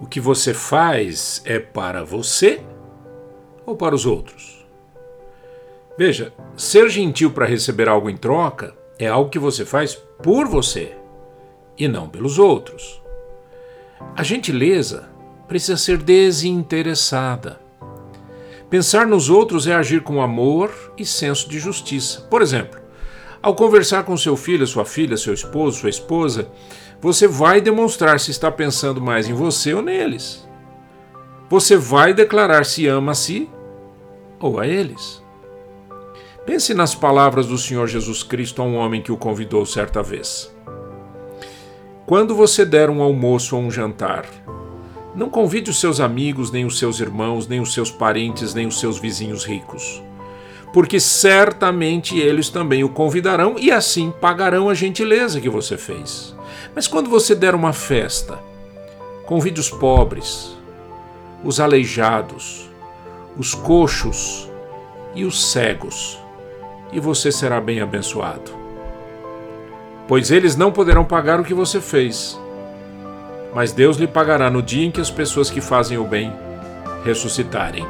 O que você faz é para você ou para os outros? Veja, ser gentil para receber algo em troca é algo que você faz por você e não pelos outros. A gentileza precisa ser desinteressada. Pensar nos outros é agir com amor e senso de justiça. Por exemplo, ao conversar com seu filho, sua filha, seu esposo, sua esposa, você vai demonstrar se está pensando mais em você ou neles. Você vai declarar se ama a si ou a eles. Pense nas palavras do Senhor Jesus Cristo a um homem que o convidou certa vez. Quando você der um almoço ou um jantar, não convide os seus amigos, nem os seus irmãos, nem os seus parentes, nem os seus vizinhos ricos, porque certamente eles também o convidarão e assim pagarão a gentileza que você fez. Mas quando você der uma festa, convide os pobres, os aleijados, os coxos e os cegos, e você será bem abençoado. Pois eles não poderão pagar o que você fez mas Deus lhe pagará no dia em que as pessoas que fazem o bem ressuscitarem.